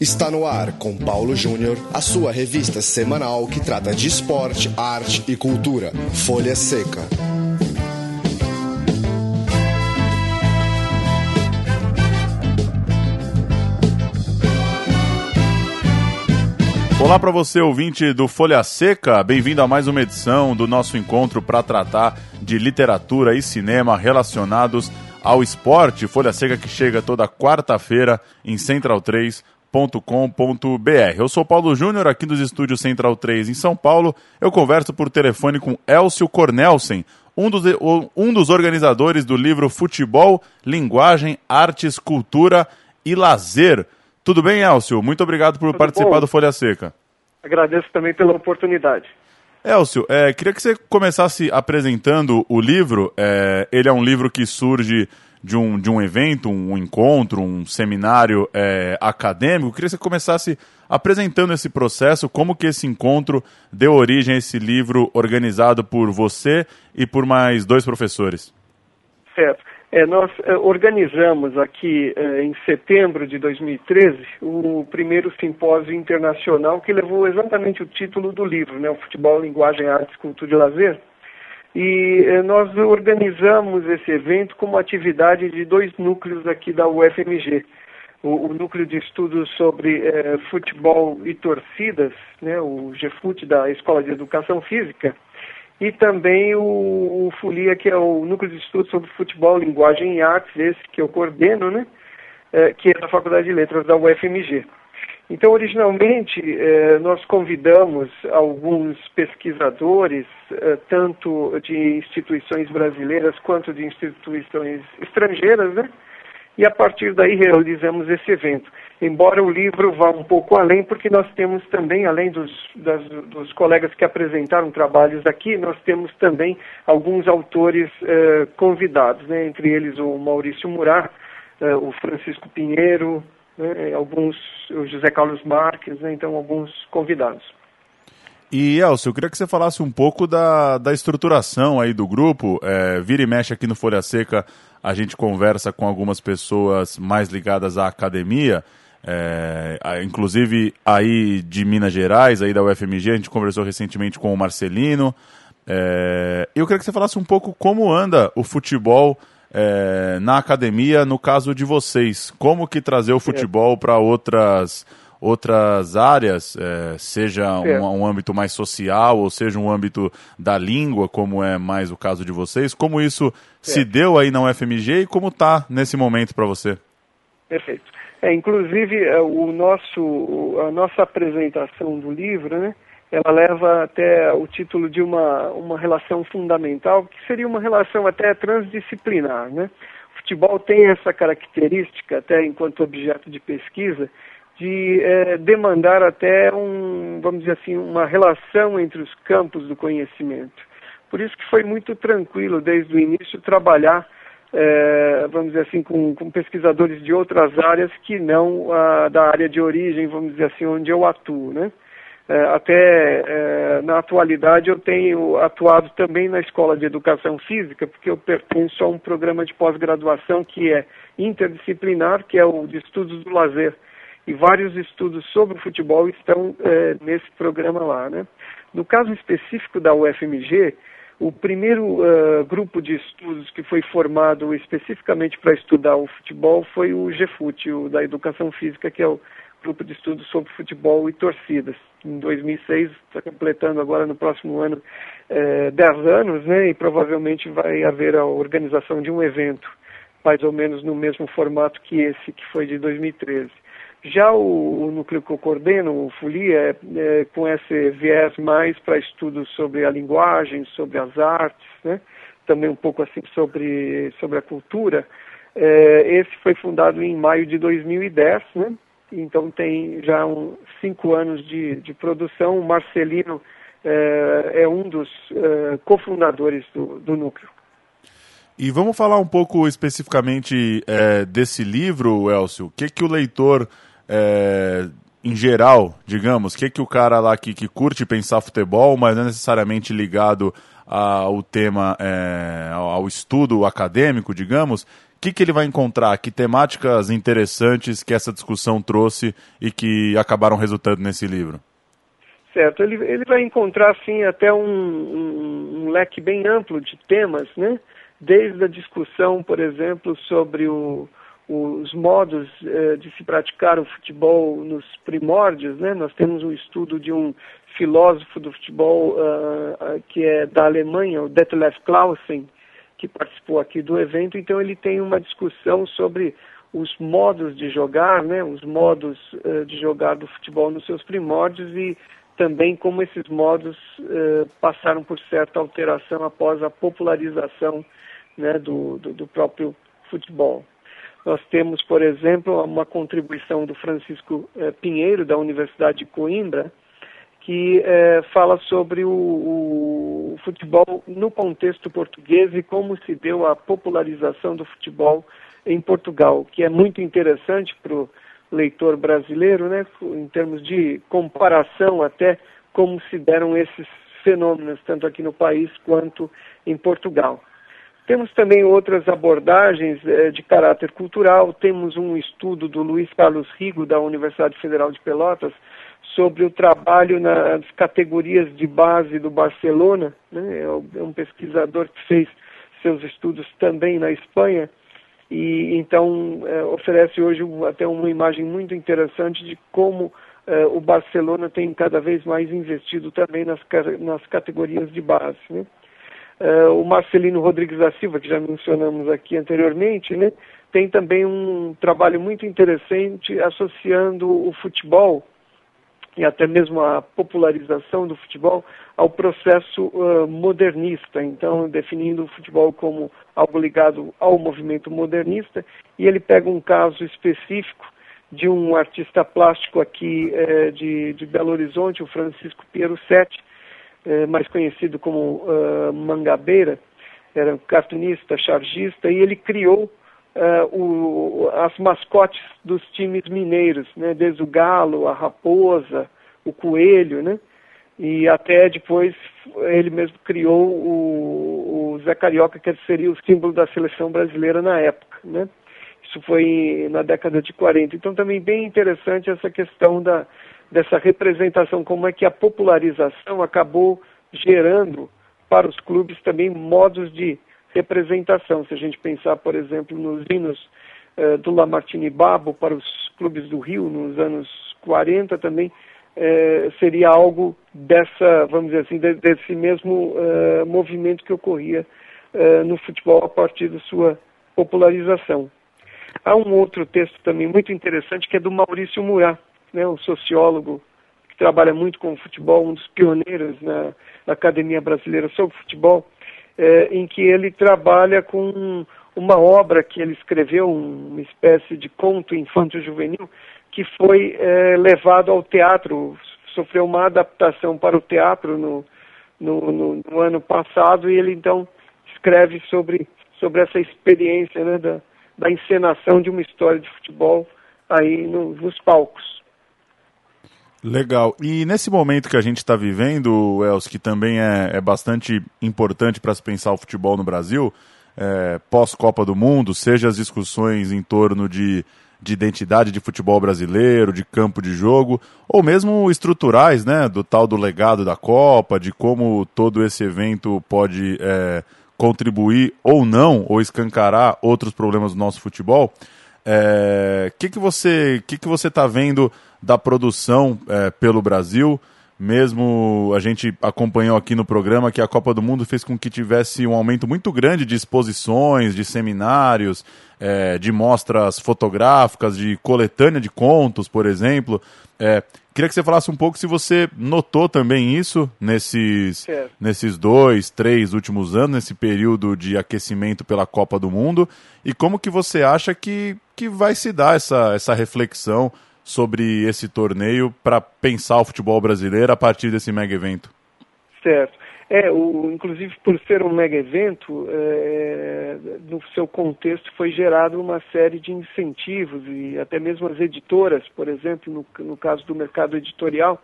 Está no ar com Paulo Júnior, a sua revista semanal que trata de esporte, arte e cultura. Folha Seca. Olá para você, ouvinte do Folha Seca. Bem-vindo a mais uma edição do nosso encontro para tratar de literatura e cinema relacionados ao esporte. Folha Seca que chega toda quarta-feira em central3.com.br. Eu sou Paulo Júnior, aqui dos estúdios Central 3 em São Paulo. Eu converso por telefone com Elcio Cornelsen, um dos, um dos organizadores do livro Futebol, Linguagem, Artes, Cultura e Lazer. Tudo bem, Elcio? Muito obrigado por Tudo participar bom? do Folha Seca. Agradeço também pela oportunidade. Elcio, é, queria que você começasse apresentando o livro. É, ele é um livro que surge de um, de um evento, um encontro, um seminário é, acadêmico. Queria que você começasse apresentando esse processo, como que esse encontro deu origem a esse livro organizado por você e por mais dois professores. Certo. É, nós é, organizamos aqui é, em setembro de 2013 o primeiro simpósio internacional que levou exatamente o título do livro, né, o Futebol, Linguagem, Artes, Cultura e Lazer. E é, nós organizamos esse evento como atividade de dois núcleos aqui da UFMG. O, o núcleo de estudos sobre é, futebol e torcidas, né, o GFUT da Escola de Educação Física, e também o, o FULIA, que é o Núcleo de Estudos sobre Futebol, Linguagem e Artes, esse que eu coordeno, né, é, que é da Faculdade de Letras da UFMG. Então, originalmente, eh, nós convidamos alguns pesquisadores, eh, tanto de instituições brasileiras quanto de instituições estrangeiras, né? E a partir daí realizamos esse evento. Embora o livro vá um pouco além, porque nós temos também, além dos, das, dos colegas que apresentaram trabalhos aqui, nós temos também alguns autores eh, convidados, né? entre eles o Maurício Murat, eh, o Francisco Pinheiro, né? alguns, o José Carlos Marques, né? então alguns convidados. E, Elcio, eu queria que você falasse um pouco da, da estruturação aí do grupo. É, vira e mexe aqui no Folha Seca, a gente conversa com algumas pessoas mais ligadas à academia, é, inclusive aí de Minas Gerais, aí da UFMG, a gente conversou recentemente com o Marcelino. É, eu queria que você falasse um pouco como anda o futebol é, na academia, no caso de vocês. Como que trazer o futebol para outras outras áreas, é, seja um, um, âmbito mais social ou seja um âmbito da língua, como é mais o caso de vocês, como isso é. se deu aí na UFMG e como está nesse momento para você? Perfeito. É, inclusive, o nosso, a nossa apresentação do livro, né, ela leva até o título de uma, uma relação fundamental, que seria uma relação até transdisciplinar. Né? O futebol tem essa característica, até enquanto objeto de pesquisa, de é, demandar até um, vamos dizer assim, uma relação entre os campos do conhecimento. Por isso que foi muito tranquilo desde o início trabalhar, é, vamos dizer assim, com, com, pesquisadores de outras áreas que não da área de origem, vamos dizer assim, onde eu atuo, né? É, até na atualidade eu tenho atuado também na Escola de Educação Física, porque eu pertenço a um programa de pós-graduação que é interdisciplinar, que é o de estudos do lazer e vários estudos sobre o futebol estão é, nesse programa lá. Né? No caso específico da UFMG, o primeiro uh, grupo de estudos que foi formado especificamente para estudar o futebol foi o GFUT, o da Educação Física, que é o grupo de estudos sobre futebol e torcidas. Em 2006, está completando agora no próximo ano eh, 10 anos, né? E provavelmente vai haver a organização de um evento, mais ou menos no mesmo formato que esse, que foi de 2013. Já o, o, núcleo que eu coordeno, o FULIA, é, é, com esse viés mais para estudos sobre a linguagem, sobre as artes, né? também um pouco assim sobre, sobre a cultura. É, esse foi fundado em maio de 2010, né? Então tem já um, cinco anos de, de produção. O Marcelino é, é um dos é, cofundadores do, do núcleo. E vamos falar um pouco especificamente é, desse livro, Elcio. O que, que o leitor, em geral, digamos, o que, que o cara lá que, que curte pensar futebol, mas não é necessariamente ligado ao tema, é, ao estudo acadêmico, digamos, o que, que ele vai encontrar? Que temáticas interessantes que essa discussão trouxe e que acabaram resultando nesse livro? Certo, ele, ele vai encontrar, sim, até um, um, um leque bem amplo de temas, né? Desde a discussão, por exemplo, sobre o, os modos eh, de se praticar o futebol nos primórdios, né? Nós temos um estudo de um filósofo do futebol uh, que é da Alemanha, o Detlef Clausen, que participou aqui do evento. Então ele tem uma discussão sobre os modos de jogar, né? Os modos uh, de jogar do futebol nos seus primórdios e também como esses modos uh, passaram por certa alteração após a popularização né, do, do, do, próprio futebol. Nós temos, por exemplo, uma contribuição do Francisco uh, Pinheiro, da Universidade de Coimbra, que uh, fala sobre o, o, futebol no contexto português e como se deu a popularização do futebol em Portugal, que é muito interessante para o leitor brasileiro, né, em termos de comparação até como se deram esses fenômenos, tanto aqui no país quanto em Portugal. Temos também outras abordagens eh, de caráter cultural. Temos um estudo do Luiz Carlos Rigo, da Universidade Federal de Pelotas, sobre o trabalho nas categorias de base do Barcelona. Né? É um pesquisador que fez seus estudos também na Espanha e então é, oferece hoje até uma imagem muito interessante de como é, o Barcelona tem cada vez mais investido também nas, nas categorias de base. Né? É, o Marcelino Rodrigues da Silva, que já mencionamos aqui anteriormente, né, tem também um trabalho muito interessante associando o futebol e até mesmo a popularização do futebol ao processo uh, modernista, então definindo o futebol como algo ligado ao movimento modernista, e ele pega um caso específico de um artista plástico aqui de, de, Belo Horizonte, o Francisco Piero Sete, eh, mais conhecido como uh, Mangabeira, era um cartunista, chargista, e ele criou uh, o, as mascotes dos times mineiros, né, desde o galo, a raposa, o coelho, né? E até depois ele mesmo criou o, o Zé Carioca, que seria o símbolo da seleção brasileira na época, né? Isso foi na década de 40. Então também bem interessante essa questão da, dessa representação, como é que a popularização acabou gerando para os clubes também modos de representação. Se a gente pensar, por exemplo, nos hinos eh, do Lamartine Babo para os clubes do Rio nos anos 40 também eh, seria algo dessa, vamos dizer assim, de, desse mesmo uh, movimento que ocorria uh, no futebol a partir da sua popularização. Há um outro texto também muito interessante que é do Maurício Murat, né, um sociólogo que trabalha muito com o futebol, um dos pioneiros na, na Academia Brasileira sobre Futebol, eh, em que ele trabalha com uma obra que ele escreveu, uma espécie de conto infanto-juvenil, que foi é, levado ao teatro, sofreu uma adaptação para o teatro no, no, no, no, ano passado e ele então escreve sobre, sobre essa experiência né, da, da encenação de uma história de futebol aí no, nos palcos. Legal. E nesse momento que a gente está vivendo, Els, que também é, é bastante importante para se pensar o futebol no Brasil, é, pós-Copa do Mundo, seja as discussões em torno de de identidade de futebol brasileiro, de campo de jogo, ou mesmo estruturais, né, do tal do legado da Copa, de como todo esse evento pode é, contribuir ou não, ou escancarar outros problemas do nosso futebol. É, que, que você que, que você está vendo da produção é, pelo Brasil? Mesmo a gente acompanhou aqui no programa que a Copa do Mundo fez com que tivesse um aumento muito grande de exposições, de seminários, é, de mostras fotográficas, de coletânea de contos, por exemplo. Queria que você falasse um pouco se você notou também isso nesses, nesses dois, três últimos anos, nesse período de aquecimento pela Copa do Mundo, e como que você acha que, que vai se dar essa, essa reflexão sobre esse torneio para pensar o futebol brasileiro a partir desse mega evento? Certo. É, o, inclusive por ser um mega evento, é, no seu contexto foi gerado uma série de incentivos e até mesmo as editoras, por exemplo, no, no caso do mercado editorial,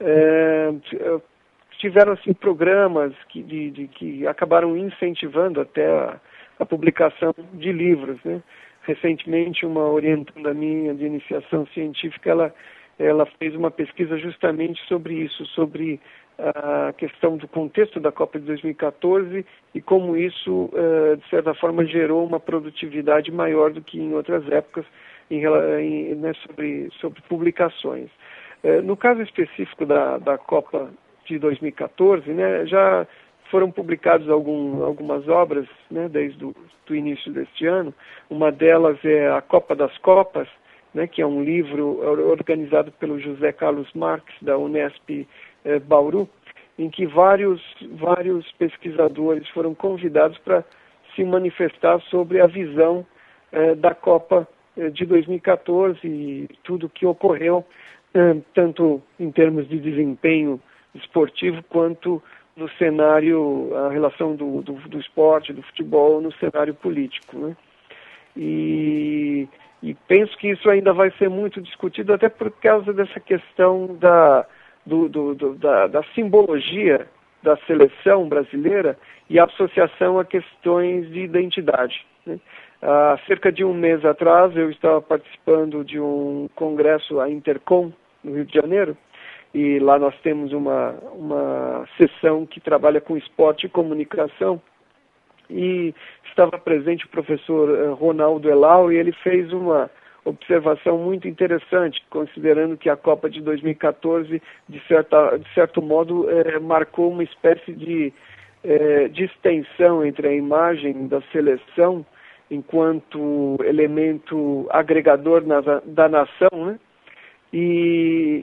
é, tiveram assim programas que, de, de, que acabaram incentivando até a, a publicação de livros, né? Recentemente, uma orientanda minha de iniciação científica, ela, ela fez uma pesquisa justamente sobre isso, sobre a questão do contexto da Copa de 2014 e como isso, uh, de certa forma, gerou uma produtividade maior do que em outras épocas em, em, né, sobre, sobre publicações. Uh, no caso específico da, da Copa de 2014, né, já foram publicadas algum, algumas obras né, desde o do início deste ano. Uma delas é A Copa das Copas, né, que é um livro organizado pelo José Carlos Marques, da Unesp eh, Bauru, em que vários, vários pesquisadores foram convidados para se manifestar sobre a visão eh, da Copa eh, de 2014 e tudo o que ocorreu, tanto em termos de desempenho esportivo quanto no cenário, a relação do, do, do esporte, do futebol no cenário político. Né? E, e, penso que isso ainda vai ser muito discutido, até por causa dessa questão da, do, do, do, da, da, simbologia da seleção brasileira e a associação a questões de identidade. Né? Há cerca de um mês atrás, eu estava participando de um congresso, a Intercom, no Rio de Janeiro, e lá nós temos uma, uma sessão que trabalha com esporte e comunicação, e estava presente o professor eh, Ronaldo Elau, e ele fez uma observação muito interessante, considerando que a Copa de 2014, de, certa, de certo modo, eh, marcou uma espécie de eh, extensão entre a imagem da seleção enquanto elemento agregador na, da nação, né? e,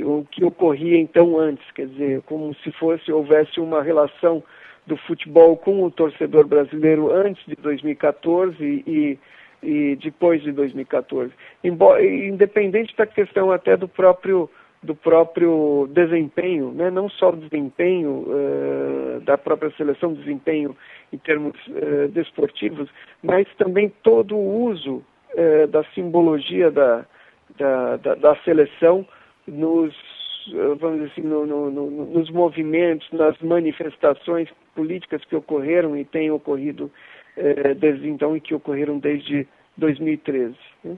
e o que ocorria então antes, quer dizer, como se fosse houvesse uma relação do futebol com o torcedor brasileiro antes de 2014 e, e depois de 2014. Embora, independente da questão até do próprio do próprio desempenho, né? não só o desempenho uh, da própria seleção, desempenho em termos uh, desportivos, mas também todo o uso uh, da simbologia da, da, da, da seleção nos vamos dizer assim, no, no, no, nos movimentos, nas manifestações políticas que ocorreram e têm ocorrido eh, desde então e que ocorreram desde 2013. Né?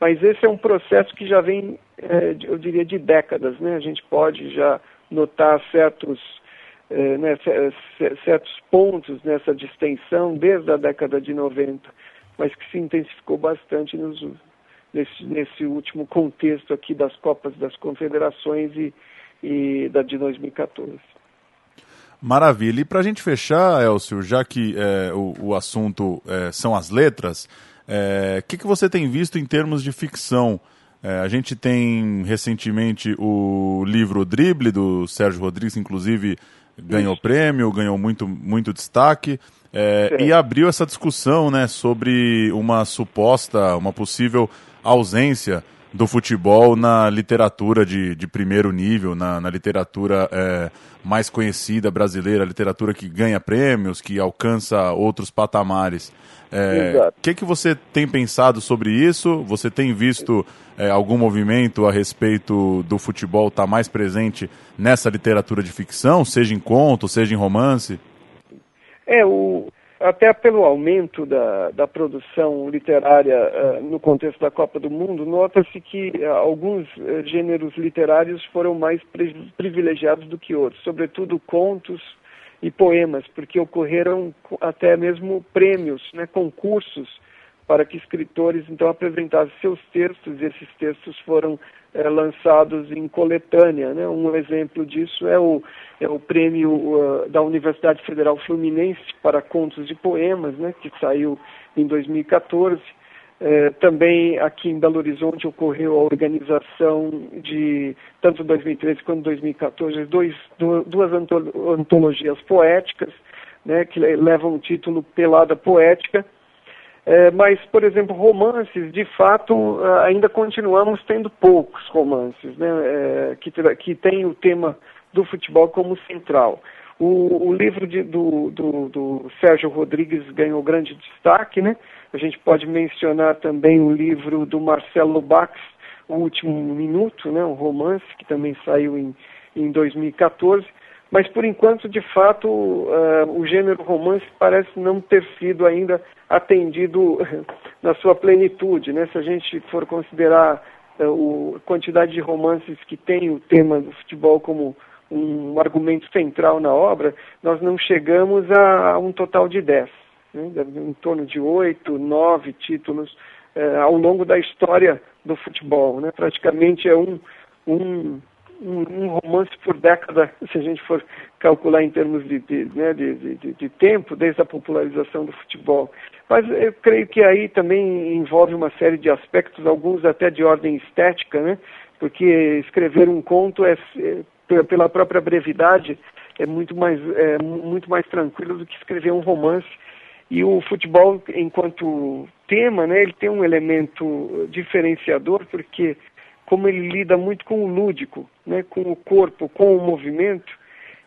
Mas esse é um processo que já vem, eh, eu diria, de décadas. Né? A gente pode já notar certos, eh, né, certos pontos nessa distensão desde a década de 90, mas que se intensificou bastante nos nesse, nesse último contexto aqui das Copas das Confederações e, e da de 2014. Maravilha. E para a gente fechar, Elcio, já que é, o, o, assunto é, são as letras, o é, que, que você tem visto em termos de ficção? É, a gente tem recentemente o livro Drible, do Sérgio Rodrigues, inclusive ganhou Isso. prêmio, ganhou muito, muito destaque. É, e abriu essa discussão né, sobre uma suposta, uma possível ausência do futebol na literatura de, de primeiro nível, na, na literatura é, mais conhecida brasileira, literatura que ganha prêmios, que alcança outros patamares. O é, que, que você tem pensado sobre isso? Você tem visto é, algum movimento a respeito do futebol estar tá mais presente nessa literatura de ficção, seja em conto, seja em romance? É, o, até pelo aumento da, da produção literária uh, no contexto da Copa do Mundo, nota-se que uh, alguns uh, gêneros literários foram mais privilegiados do que outros, sobretudo contos e poemas, porque ocorreram até mesmo prêmios, né, concursos para que escritores então apresentassem seus textos e esses textos foram é, lançados em coletânea. Né? Um exemplo disso é o, é o prêmio uh, da Universidade Federal Fluminense para contos e poemas, né? que saiu em 2014. É, também aqui em Belo Horizonte ocorreu a organização de, tanto 2013 quanto 2014, dois, duas antologias poéticas, né, que levam o título Pelada Poética, é, mas, por exemplo, romances, de fato, ainda continuamos tendo poucos romances, né, é, que, que tem o tema do futebol como central. O, o livro de, do, do, do, Sérgio Rodrigues ganhou grande destaque, né? A gente pode mencionar também o livro do Marcelo Bax, O Último Minuto, né? um romance que também saiu em, em 2014. Mas por enquanto, de fato, uh, o gênero romance parece não ter sido ainda atendido na sua plenitude. Né? Se a gente for considerar uh, a quantidade de romances que tem o tema do futebol como um argumento central na obra, nós não chegamos a, a um total de dez, né? em torno de oito, nove títulos uh, ao longo da história do futebol. Né? Praticamente é um, um um, um, romance por década, se a gente for calcular em termos de, de, né, de, de, de, tempo, desde a popularização do futebol. Mas eu creio que aí também envolve uma série de aspectos, alguns até de ordem estética, né? porque escrever um conto é, é pela própria brevidade é muito mais é muito mais tranquilo do que escrever um romance e o futebol enquanto tema né ele tem um elemento diferenciador porque como ele lida muito com o lúdico, né, com o corpo, com o movimento,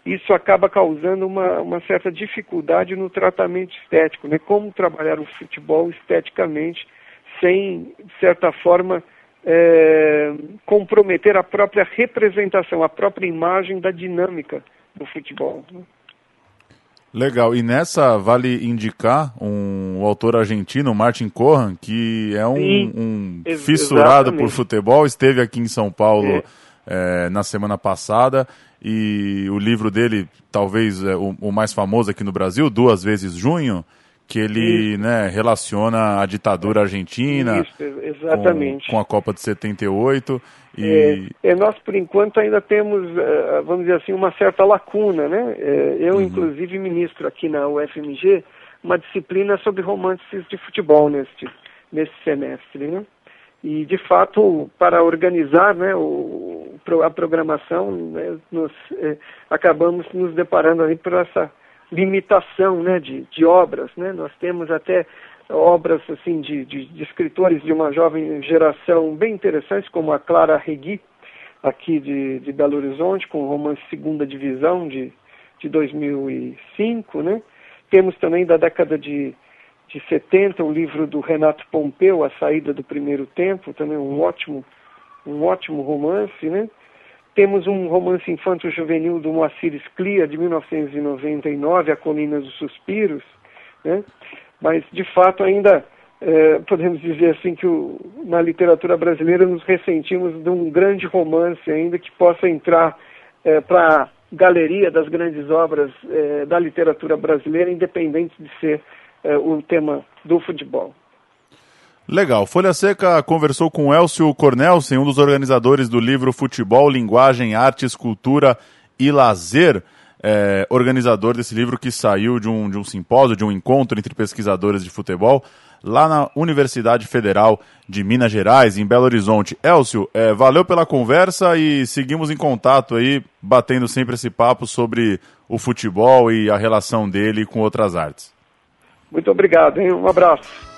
isso acaba causando uma, uma certa dificuldade no tratamento estético, né? Como trabalhar o futebol esteticamente sem, de certa forma, é, comprometer a própria representação, a própria imagem da dinâmica do futebol. Né? Legal. E nessa vale indicar um autor argentino, Martin Corran, que é um, um fissurado por futebol, esteve aqui em São Paulo é. É, na semana passada. E o livro dele, talvez é, o, o, mais famoso aqui no Brasil, Duas Vezes Junho, que ele né, relaciona a ditadura argentina Isso, com, com, a Copa de 78. E... É, é, nós, por enquanto, ainda temos, eh, vamos dizer assim, uma certa lacuna. Né? É, eu, uhum. inclusive, ministro aqui na UFMG uma disciplina sobre romances de futebol neste, nesse semestre. Né? E, de fato, para organizar né, o, a programação, né, nos, eh, acabamos nos deparando aí por essa limitação né, de, de obras. Né? Nós temos até obras assim de, de, de, escritores de uma jovem geração bem interessantes, como a Clara Regui, aqui de, de Belo Horizonte, com o romance Segunda Divisão de, de 2005. Né? Temos também da década de, de 70 o livro do Renato Pompeu, A Saída do Primeiro Tempo, também um ótimo, um ótimo romance. Né? Temos um romance infanto-juvenil do Moacir Sclia, de 1999, A Colina dos Suspiros, né? Mas de fato ainda é, podemos dizer assim que o, na literatura brasileira nos ressentimos de um grande romance ainda que possa entrar é, para a galeria das grandes obras é, da literatura brasileira, independente de ser é, o tema do futebol. Legal. Folha Seca conversou com Elcio Cornelsen, um dos organizadores do livro Futebol, Linguagem, Artes, Cultura e Lazer, é, organizador desse livro que saiu de um, de um simpósio, de um encontro entre pesquisadores de futebol, lá na Universidade Federal de Minas Gerais, em Belo Horizonte. Elcio, é, valeu pela conversa e seguimos em contato aí, batendo sempre esse papo sobre o futebol e a relação dele com outras artes. Muito obrigado, hein? um abraço.